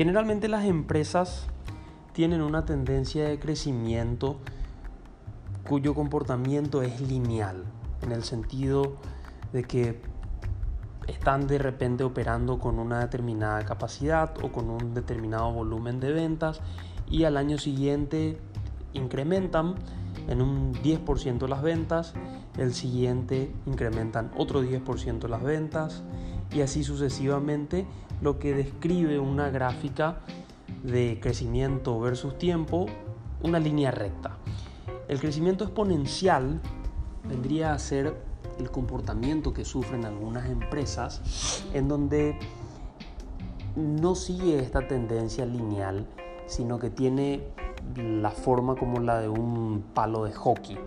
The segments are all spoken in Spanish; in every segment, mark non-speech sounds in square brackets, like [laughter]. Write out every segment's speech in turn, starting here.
Generalmente las empresas tienen una tendencia de crecimiento cuyo comportamiento es lineal, en el sentido de que están de repente operando con una determinada capacidad o con un determinado volumen de ventas y al año siguiente incrementan en un 10% las ventas, el siguiente incrementan otro 10% las ventas y así sucesivamente, lo que describe una gráfica de crecimiento versus tiempo, una línea recta. El crecimiento exponencial vendría a ser el comportamiento que sufren algunas empresas en donde no sigue esta tendencia lineal, sino que tiene la forma como la de un palo de hockey.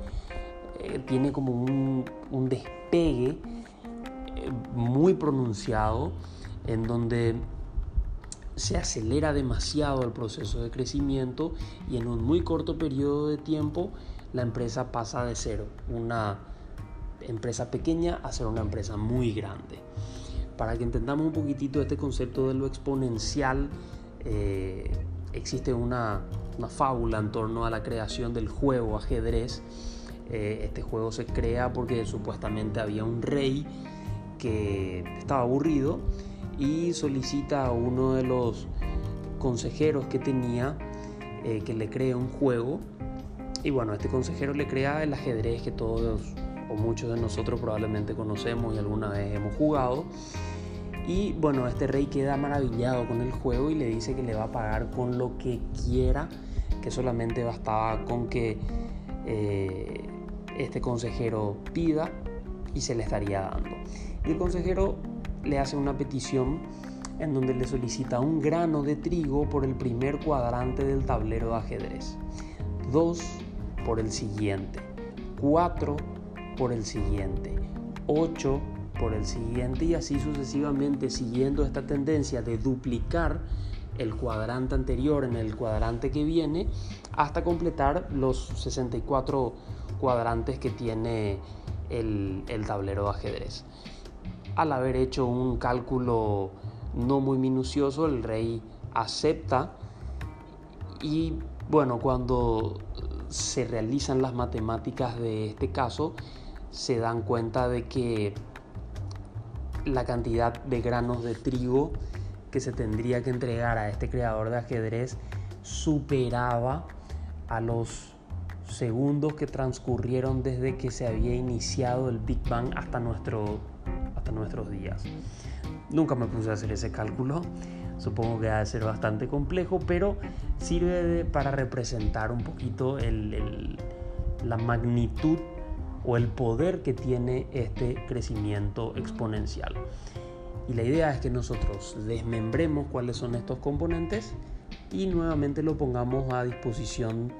Eh, tiene como un, despegue muy pronunciado en donde se acelera demasiado el proceso de crecimiento y en un muy corto periodo de tiempo la empresa pasa de ser una empresa pequeña a ser una empresa muy grande. Para que entendamos un poquitito este concepto de lo exponencial, eh, existe una, fábula en torno a la creación del juego ajedrez. Eh, este juego se crea porque supuestamente había un rey que estaba aburrido y solicita a uno de los consejeros que tenía eh, que le cree un juego. Y bueno, este consejero le crea el ajedrez que todos o muchos de nosotros probablemente conocemos y alguna vez hemos jugado. Y bueno, este rey queda maravillado con el juego y le dice que le va a pagar con lo que quiera, que solamente bastaba con que eh, este consejero pida y se le estaría dando. Y el consejero le hace una petición en donde le solicita un grano de trigo por el primer cuadrante del tablero de ajedrez, dos por el siguiente, cuatro por el siguiente, ocho por el siguiente y así sucesivamente siguiendo esta tendencia de duplicar el cuadrante anterior en el cuadrante que viene hasta completar los 64 cuadrantes que tiene el, el tablero de ajedrez. Al haber hecho un cálculo no muy minucioso, el rey acepta. Y bueno, cuando se realizan las matemáticas de este caso, se dan cuenta de que la cantidad de granos de trigo que se tendría que entregar a este creador de ajedrez superaba a los segundos que transcurrieron desde que se había iniciado el Big Bang hasta, nuestro, hasta nuestros días. Nunca me puse a hacer ese cálculo, supongo que ha de ser bastante complejo, pero sirve para representar un poquito la magnitud o el poder que tiene este crecimiento exponencial. Y la idea es que nosotros desmembremos cuáles son estos componentes y nuevamente lo pongamos a disposición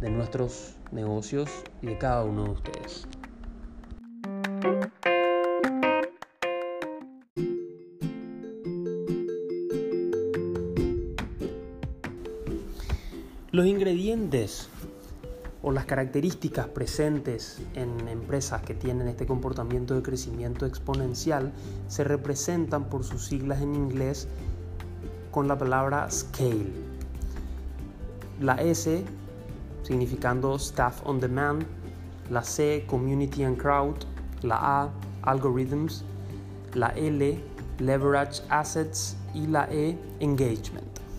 de nuestros negocios y de cada uno de ustedes. Ingredientes o las características presentes en empresas que tienen este comportamiento de crecimiento exponencial se representan por sus siglas en inglés con la palabra scale. La S significando staff on demand, la C community and crowd, la A algorithms, la L leverage assets y la E engagement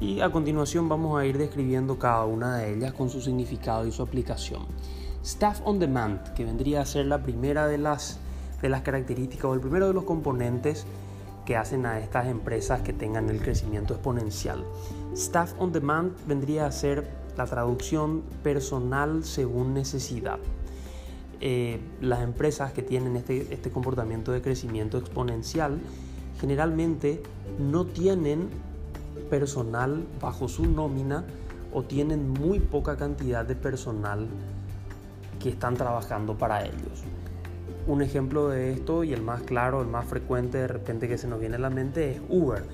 y a continuación vamos a ir describiendo cada una de ellas con su significado y su aplicación. Staff on Demand, que vendría a ser la primera de las, de las características o el primero de los componentes que hacen a estas empresas que tengan el crecimiento exponencial. Staff on Demand vendría a ser la traducción personal según necesidad. Eh, las empresas que tienen este, este comportamiento de crecimiento exponencial generalmente no tienen personal bajo su nómina o tienen muy poca cantidad de personal que están trabajando para ellos. Un ejemplo de esto y el más claro, el más frecuente de repente que se nos viene a la mente es Uber.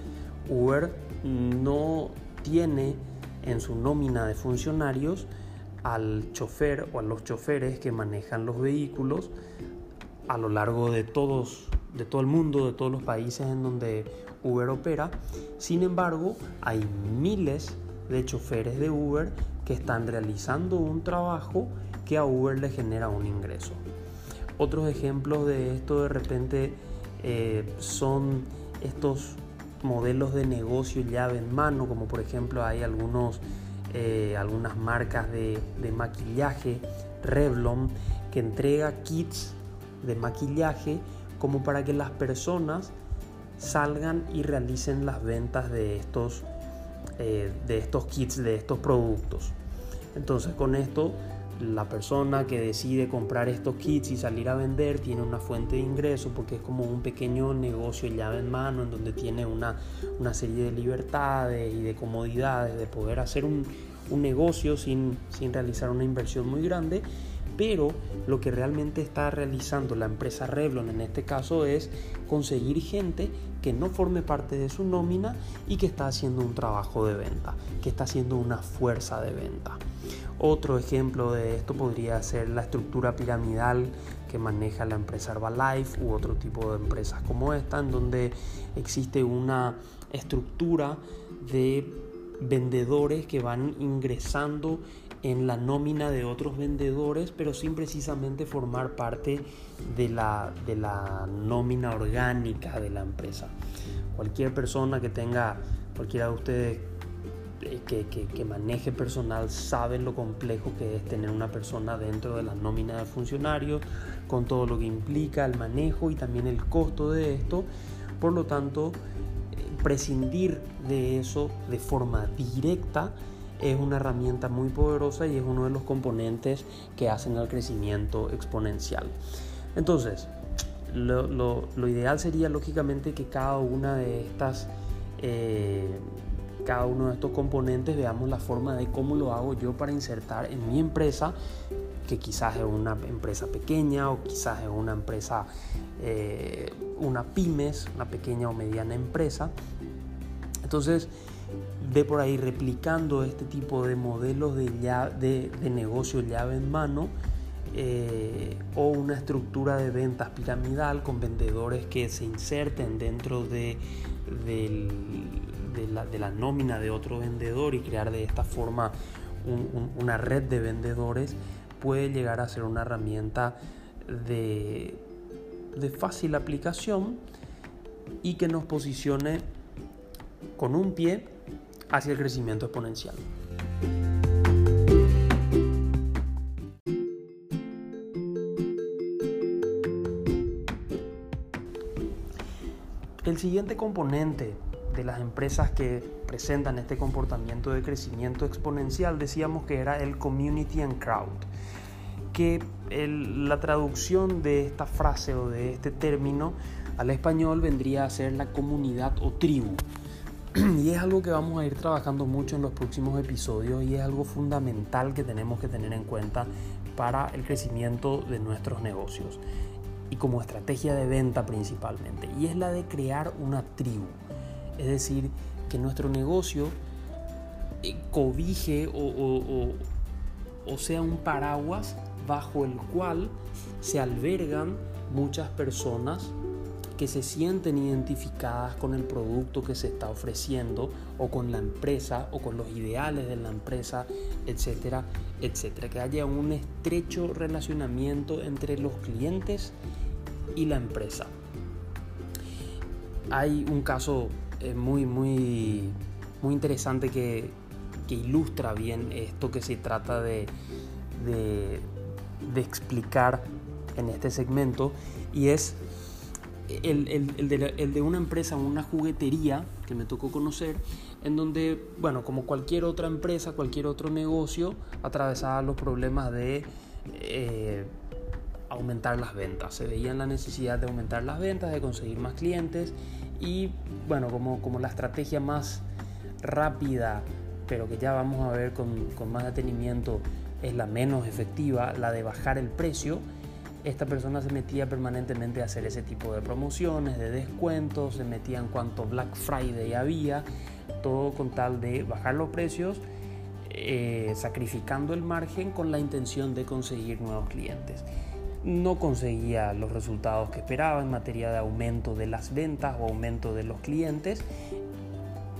Uber no tiene en su nómina de funcionarios al chofer o a los choferes que manejan los vehículos a lo largo de todos de todo el mundo, de todos los países en donde Uber opera. Sin embargo, hay miles de choferes de Uber que están realizando un trabajo que a Uber le genera un ingreso. Otros ejemplos de esto de repente eh, son estos modelos de negocio llave en mano, como por ejemplo hay algunos, eh, algunas marcas de, de maquillaje, Revlon, que entrega kits de maquillaje como para que las personas salgan y realicen las ventas de estos, eh, de estos kits, de estos productos. Entonces con esto la persona que decide comprar estos kits y salir a vender tiene una fuente de ingreso porque es como un pequeño negocio llave en mano en donde tiene una, una serie de libertades y de comodidades de poder hacer un, un negocio sin, sin realizar una inversión muy grande pero lo que realmente está realizando la empresa Revlon en este caso es conseguir gente que no forme parte de su nómina y que está haciendo un trabajo de venta, que está haciendo una fuerza de venta. Otro ejemplo de esto podría ser la estructura piramidal que maneja la empresa Herbalife u otro tipo de empresas como esta, en donde existe una estructura de vendedores que van ingresando en la nómina de otros vendedores, pero sin precisamente formar parte de la, de la nómina orgánica de la empresa. Cualquier persona que tenga, cualquiera de ustedes eh, que, que, maneje personal sabe lo complejo que es tener una persona dentro de la nómina de funcionarios, con todo lo que implica el manejo y también el costo de esto. Por lo tanto, eh, prescindir de eso de forma directa es una herramienta muy poderosa y es uno de los componentes que hacen el crecimiento exponencial. Entonces, lo, ideal sería lógicamente que cada una de estas, eh, cada uno de estos componentes veamos la forma de cómo lo hago yo para insertar en mi empresa, que quizás es una empresa pequeña o quizás es una empresa, eh, una pymes, una pequeña o mediana empresa. Entonces, ve por ahí replicando este tipo de modelos de, de, negocio llave en mano eh, o una estructura de ventas piramidal con vendedores que se inserten dentro de, la, nómina de otro vendedor y crear de esta forma una red de vendedores puede llegar a ser una herramienta de, de fácil aplicación y que nos posicione con un pie hacia el crecimiento exponencial. El siguiente componente de las empresas que presentan este comportamiento de crecimiento exponencial decíamos que era el community and crowd, que la traducción de esta frase o de este término al español vendría a ser la comunidad o tribu. [clears throat] y es algo que vamos a ir trabajando mucho en los próximos episodios y es algo fundamental que tenemos que tener en cuenta para el crecimiento de nuestros negocios y como estrategia de venta principalmente. Y es la de crear una tribu. Es decir que nuestro negocio eh, cobije o, o sea un paraguas bajo el cual se albergan muchas personas que se sienten identificadas con el producto que se está ofreciendo o con la empresa o con los ideales de la empresa, etcétera, etcétera. Que haya un estrecho relacionamiento entre los clientes y la empresa. Hay un caso eh, muy, muy, muy interesante que, ilustra bien esto que se trata de, de explicar en este segmento y es el, el, de, el, de, una empresa, una juguetería que me tocó conocer, en donde, bueno, como cualquier otra empresa, cualquier otro negocio, atravesaba los problemas de eh, aumentar las ventas. Se veían la necesidad de aumentar las ventas, de conseguir más clientes y, bueno, como, como la estrategia más rápida, pero que ya vamos a ver con, con más detenimiento, es la menos efectiva, la de bajar el precio esta persona se metía permanentemente a hacer ese tipo de promociones, de descuentos, se metía en cuanto Black Friday había, todo con tal de bajar los precios, eh, sacrificando el margen con la intención de conseguir nuevos clientes. no conseguía los resultados que esperaba en materia de aumento de las ventas o aumento de los clientes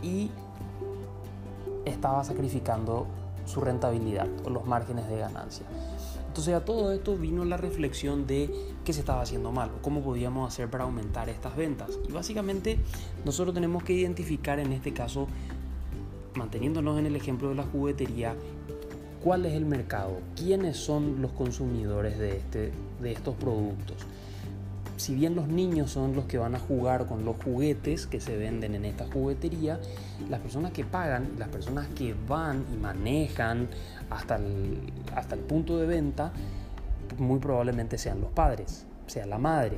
y estaba sacrificando su rentabilidad o los márgenes de ganancia. Entonces a todo esto vino la reflexión de qué se estaba haciendo mal o cómo podíamos hacer para aumentar estas ventas. Y básicamente nosotros tenemos que identificar en este caso, manteniéndonos en el ejemplo de la juguetería, cuál es el mercado, quiénes son los consumidores de, este, de estos productos. Si bien los niños son los que van a jugar con los juguetes que se venden en esta juguetería, las personas que pagan, las personas que van y manejan hasta el, hasta el punto de venta, muy probablemente sean los padres, sea la madre.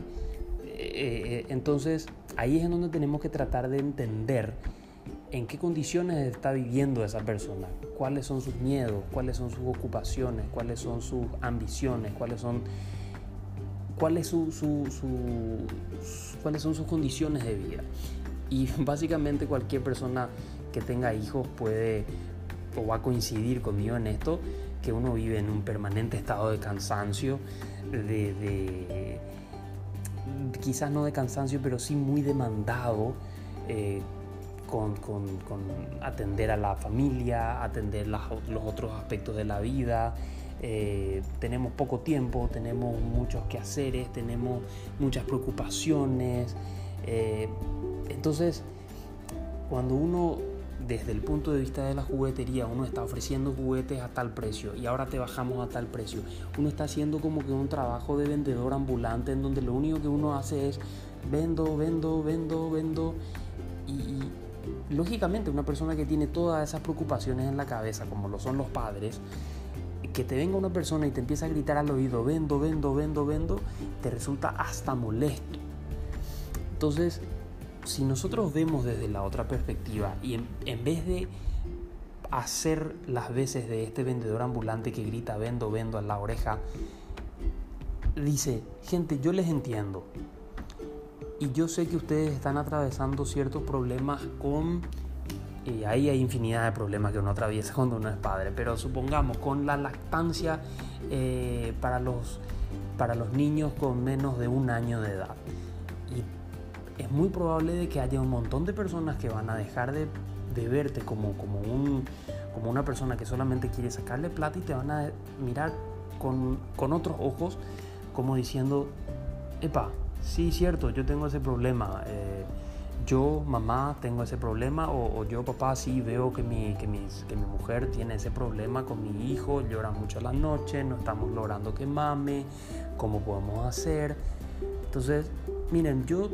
Eh, eh, entonces, ahí es en donde tenemos que tratar de entender en qué condiciones está viviendo esa persona, cuáles son sus miedos, cuáles son sus ocupaciones, cuáles son sus ambiciones, cuáles son, cuál su, cuáles son sus condiciones de vida. Y [laughs] básicamente cualquier persona que tenga hijos puede o va a coincidir conmigo en esto, que uno vive en un permanente estado de cansancio, de, quizás no de cansancio, pero sí muy demandado. Eh, con, atender a la familia, atender los otros aspectos de la vida. Eh, tenemos poco tiempo, tenemos muchos quehaceres, tenemos muchas preocupaciones. Eh, entonces, cuando uno desde el punto de vista de la juguetería, uno está ofreciendo juguetes a tal precio y ahora te bajamos a tal precio. Uno está haciendo como que un trabajo de vendedor ambulante en donde lo único que uno hace es vendo, vendo, vendo, vendo y, lógicamente una persona que tiene todas esas preocupaciones en la cabeza, como lo son los padres, que te venga una persona y te empieza a gritar al oído, vendo, vendo, vendo, vendo, te resulta hasta molesto. Entonces, si nosotros vemos desde la otra perspectiva y en, vez de hacer las veces de este vendedor ambulante que grita vendo, vendo a la oreja, dice, gente, yo les entiendo, y yo sé que ustedes están atravesando ciertos problemas con... Y ahí hay infinidad de problemas que uno atraviesa cuando uno es padre, pero supongamos con la lactancia eh, para, los, para los niños con menos de un año de edad. Y es muy probable de que haya un montón de personas que van a dejar de, de verte como, como, un, como una persona que solamente quiere sacarle plata y te van a mirar con, con otros ojos como diciendo, epa, sí, cierto, yo tengo ese problema. Eh, yo, mamá, tengo ese problema, o, yo, papá, sí veo que mi, que, mi mujer tiene ese problema con mi hijo, llora mucho a la noche, no estamos logrando que mame, ¿cómo podemos hacer? Entonces, miren, yo,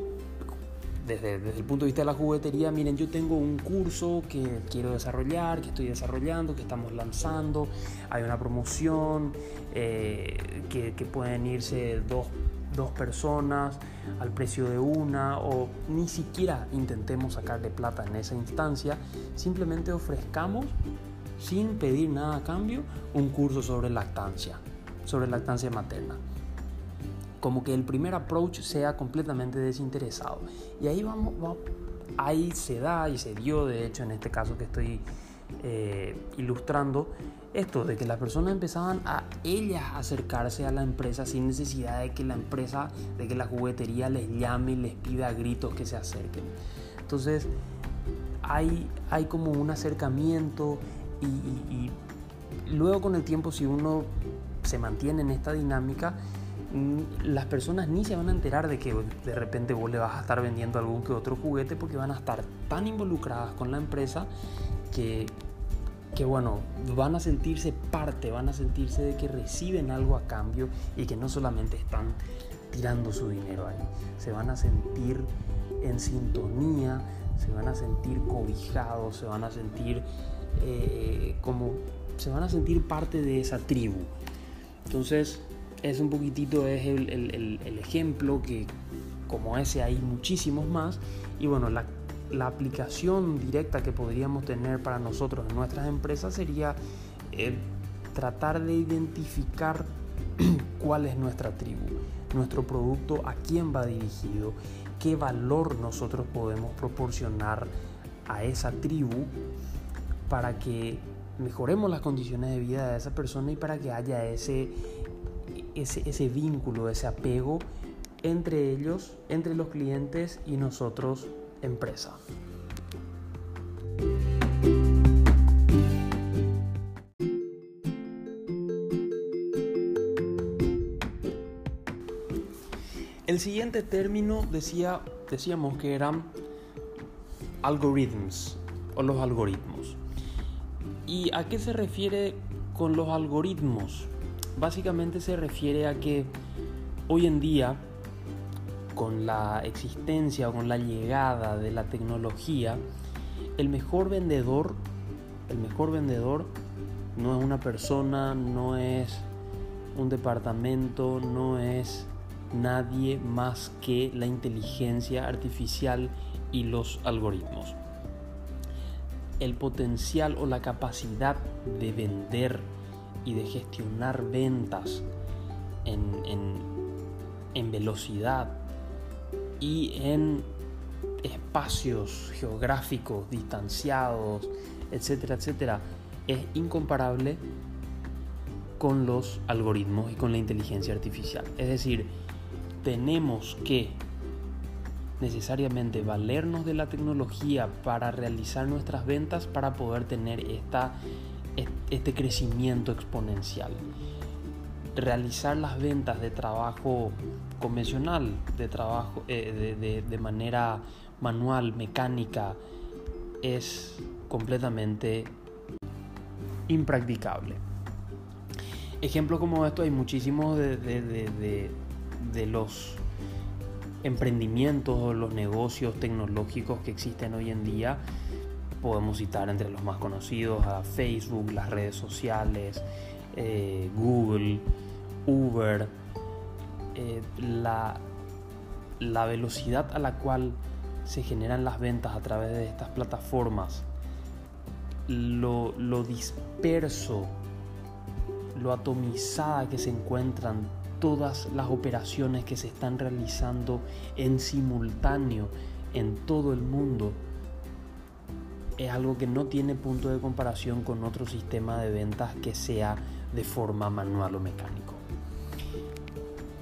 desde, el punto de vista de la juguetería, miren, yo tengo un curso que quiero desarrollar, que estoy desarrollando, que estamos lanzando, hay una promoción, eh, que, que pueden irse dos dos personas al precio de una o ni siquiera intentemos sacarle plata en esa instancia, simplemente ofrezcamos sin pedir nada a cambio un curso sobre lactancia, sobre lactancia materna. Como que el primer approach sea completamente desinteresado. Y ahí vamos, ahí se da y se dio, de hecho, en este caso que estoy eh, ilustrando, esto de que las personas empezaban a ellas acercarse a la empresa sin necesidad de que la empresa, de que la juguetería les llame y les pida gritos que se acerquen. Entonces hay, hay como un acercamiento y, luego con el tiempo si uno se mantiene en esta dinámica, mm, las personas ni se van a enterar de que de repente vos le vas a estar vendiendo algún que otro juguete porque van a estar tan involucradas con la empresa que, que bueno, van a sentirse parte, van a sentirse de que reciben algo a cambio y que no solamente están tirando su dinero ahí, se van a sentir en sintonía, se van a sentir cobijados, se van a sentir eh, como, se van a sentir parte de esa tribu. Entonces, es un poquitito, es el, ejemplo que como ese hay muchísimos más y bueno, la la aplicación directa que podríamos tener para nosotros en nuestras empresas sería eh, tratar de identificar [clears throat] cuál es nuestra tribu, nuestro producto, a quién va dirigido, qué valor nosotros podemos proporcionar a esa tribu para que mejoremos las condiciones de vida de esa persona y para que haya ese ese, ese vínculo, ese apego entre ellos, entre los clientes y nosotros, empresa. El siguiente término decía, decíamos que eran algorithms o los algoritmos. ¿Y a qué se refiere con los algoritmos? Básicamente se refiere a que hoy en día, con la existencia o con la llegada de la tecnología, el mejor vendedor, el mejor vendedor no es una persona, no es un departamento, no es nadie más que la inteligencia artificial y los algoritmos. El potencial o la capacidad de vender y de gestionar ventas en, en velocidad y en espacios geográficos distanciados, etcétera, etcétera, es incomparable con los algoritmos y con la inteligencia artificial. Es decir, tenemos que necesariamente valernos de la tecnología para realizar nuestras ventas para poder tener esta, este crecimiento exponencial. Realizar las ventas de trabajo convencional, de trabajo eh, de manera manual, mecánica, es completamente impracticable. Ejemplos como esto hay muchísimos de, de los emprendimientos o los negocios tecnológicos que existen hoy en día. Podemos citar entre los más conocidos a Facebook, las redes sociales, eh, Google, Uber, eh, la, la velocidad a la cual se generan las ventas a través de estas plataformas, lo, lo disperso, lo atomizada que se encuentran todas las operaciones que se están realizando en simultáneo en todo el mundo es algo que no tiene punto de comparación con otro sistema de ventas que sea de forma manual o mecánico.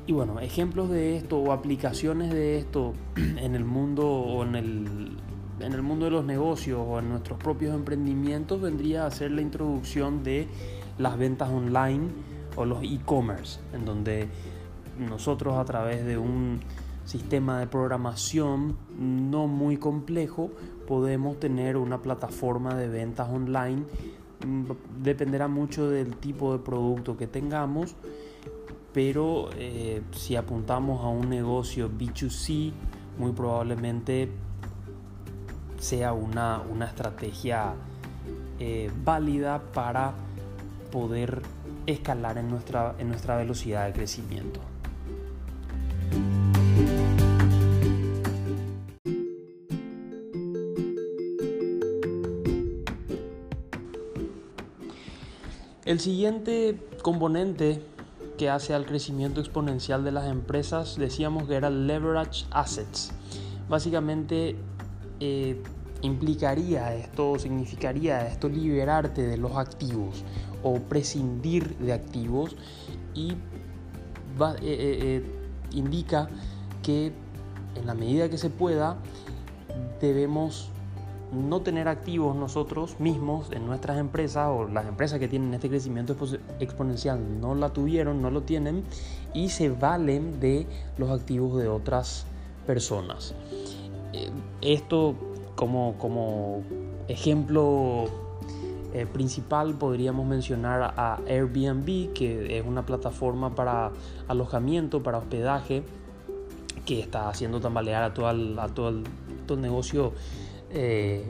Y bueno, ejemplos de esto o aplicaciones de esto [clears throat] en el mundo o en el, en el mundo de los negocios o en nuestros propios emprendimientos vendría a ser la introducción de las ventas online o los e-commerce, en donde nosotros a través de un sistema de programación no muy complejo podemos tener una plataforma de ventas online. Mm, dependerá mucho del tipo de producto que tengamos, pero eh, si apuntamos a un negocio B2C, muy probablemente sea una, una estrategia eh, válida para poder escalar en nuestra, en nuestra velocidad de crecimiento. El siguiente componente que hace al crecimiento exponencial de las empresas decíamos que era leverage assets. Básicamente eh, implicaría esto, significaría esto liberarte de los activos o prescindir de activos y eh, eh, indica que en la medida que se pueda debemos no tener activos nosotros mismos en nuestras empresas o las empresas que tienen este crecimiento exponencial no la tuvieron, no lo tienen y se valen de los activos de otras personas. Esto como, como ejemplo eh, principal podríamos mencionar a Airbnb, que es una plataforma para alojamiento, para hospedaje, que está haciendo tambalear a todo a todo el, negocio eh,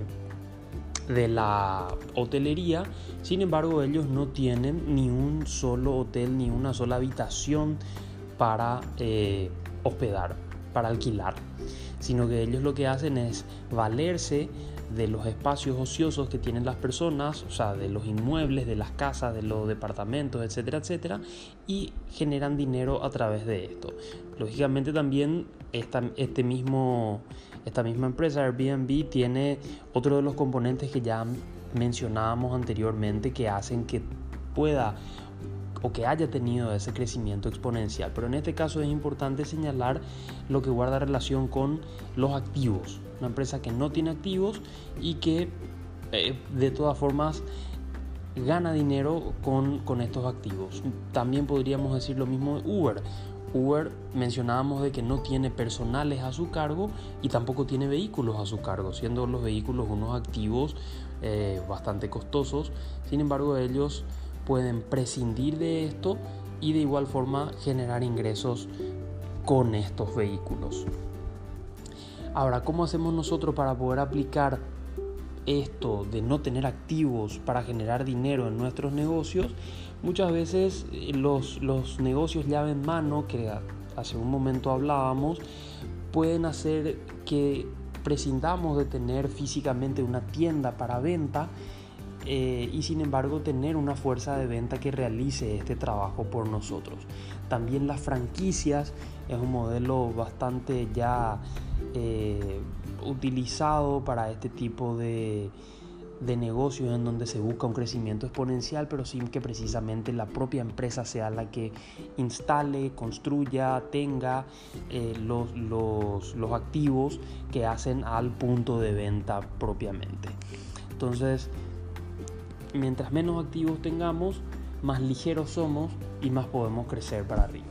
de la hotelería. Sin embargo, ellos no tienen ni un solo hotel, ni una sola habitación para eh, hospedar, para alquilar, sino que ellos lo que hacen es valerse de los espacios ociosos que tienen las personas, o sea, de los inmuebles, de las casas, de los departamentos, etcétera, etcétera, y generan dinero a través de esto. Lógicamente también este mismo, esta misma empresa Airbnb tiene otro de los componentes que ya mencionábamos anteriormente que hacen que pueda o que haya tenido ese crecimiento exponencial. Pero en este caso es importante señalar lo que guarda relación con los activos. Una empresa que no tiene activos y que eh, de todas formas gana dinero con, con estos activos. También podríamos decir lo mismo de Uber. Uber mencionábamos de que no tiene personales a su cargo y tampoco tiene vehículos a su cargo, siendo los vehículos unos activos eh, bastante costosos. Sin embargo, ellos pueden prescindir de esto y de igual forma generar ingresos con estos vehículos. Ahora, ¿cómo hacemos nosotros para poder aplicar esto de no tener activos para generar dinero en nuestros negocios? Muchas veces eh, los, los negocios llave en mano, que hace un momento hablábamos, pueden hacer que prescindamos de tener físicamente una tienda para venta eh, y sin embargo tener una fuerza de venta que realice este trabajo por nosotros. También las franquicias es un modelo bastante ya eh, utilizado para este tipo de, de negocios en donde se busca un crecimiento exponencial, pero sin que precisamente la propia empresa sea la que instale, construya, tenga eh, los, los, los activos que hacen al punto de venta propiamente. Entonces, mientras menos activos tengamos, más ligeros somos y más podemos crecer para arriba.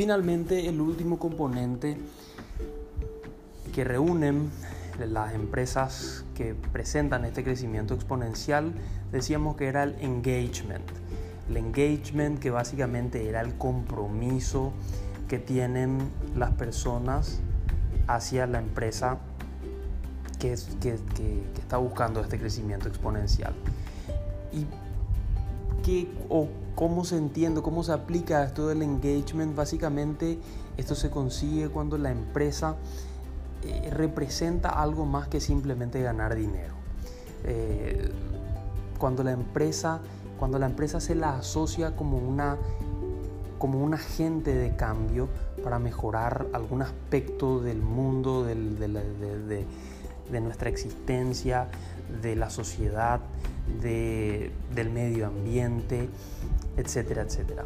Finalmente, el último componente que reúnen las empresas que presentan este crecimiento exponencial, decíamos que era el engagement el engagement, que básicamente era el compromiso que tienen las personas hacia la empresa que, está buscando este crecimiento exponencial. ¿Y qué, o cómo se entiende, cómo se aplica esto del engagement? Básicamente esto se consigue cuando la empresa eh, representa algo más que simplemente ganar dinero. Eh, cuando la empresa cuando la empresa se la asocia como una como un agente de cambio para mejorar algún aspecto del mundo, de, nuestra existencia, de la sociedad, del medio ambiente, etcétera, etcétera.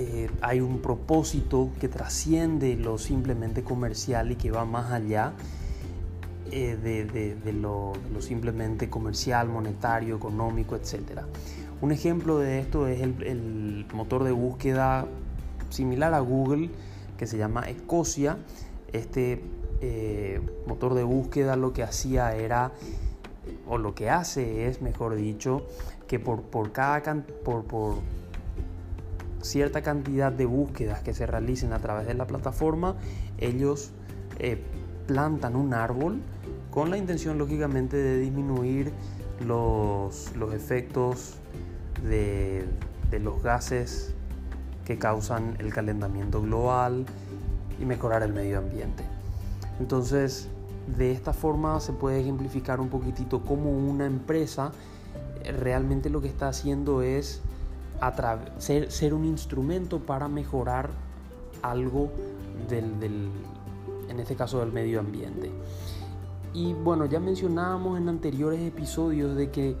Eh, hay un propósito que trasciende lo simplemente comercial y que va más allá eh, de, lo, simplemente comercial, monetario, económico, etc. Un ejemplo de esto es el, motor de búsqueda similar a Google que se llama Escocia. Este eh, motor de búsqueda lo que hacía era, o lo que hace es, mejor dicho, que por, por cada por, por cierta cantidad de búsquedas que se realicen a través de la plataforma, ellos eh, plantan un árbol con la intención lógicamente de disminuir los, los efectos de, de los gases que causan el calentamiento global y mejorar el medio ambiente. Entonces, de esta forma se puede ejemplificar un poquitito cómo una empresa realmente lo que está haciendo es ser, un instrumento para mejorar algo del, del, en este caso del medio ambiente. Y bueno, ya mencionábamos en anteriores episodios de que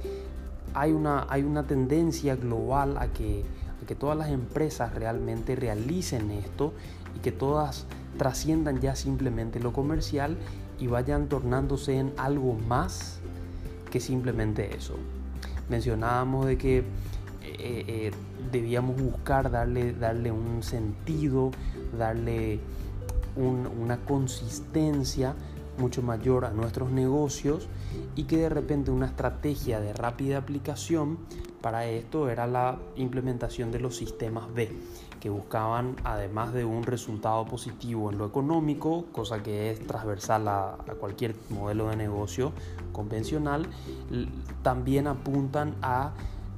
hay una, hay una tendencia global a que, a que todas las empresas realmente realicen esto y que todas trasciendan ya simplemente lo comercial y vayan tornándose en algo más que simplemente eso. Mencionábamos de que eh, eh, debíamos buscar darle, darle un sentido, darle una consistencia mucho mayor a nuestros negocios y que de repente una estrategia de rápida aplicación para esto era la implementación de los sistemas B, que buscaban, además de un resultado positivo en lo económico, cosa que es transversal a, cualquier modelo de negocio convencional, también apuntan a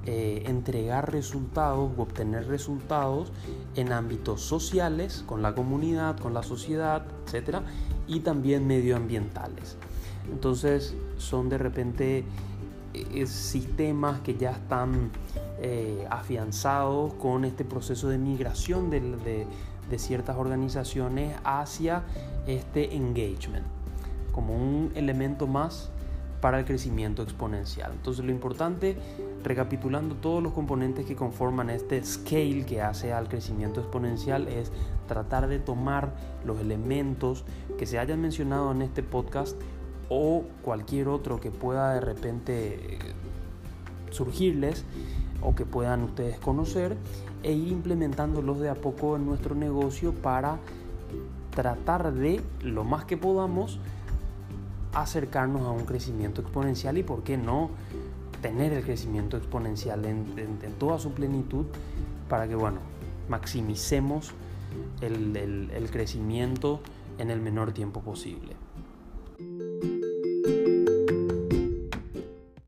eh, entregar resultados o obtener resultados en ámbitos sociales, con la comunidad, con la sociedad, etc. Y también medioambientales. Entonces son de repente eh, sistemas que ya están eh, afianzados con este proceso de migración de, de ciertas organizaciones hacia este engagement como un elemento más para el crecimiento exponencial. Entonces lo importante, recapitulando todos los componentes que conforman este scale que hace al crecimiento exponencial, es tratar de tomar los elementos que se hayan mencionado en este podcast o cualquier otro que pueda de repente surgirles o que puedan ustedes conocer e ir implementándolos de a poco en nuestro negocio para tratar de, lo más que podamos, acercarnos a un crecimiento exponencial y por qué no tener el crecimiento exponencial en, toda su plenitud para que, bueno, maximicemos el, crecimiento en el menor tiempo posible.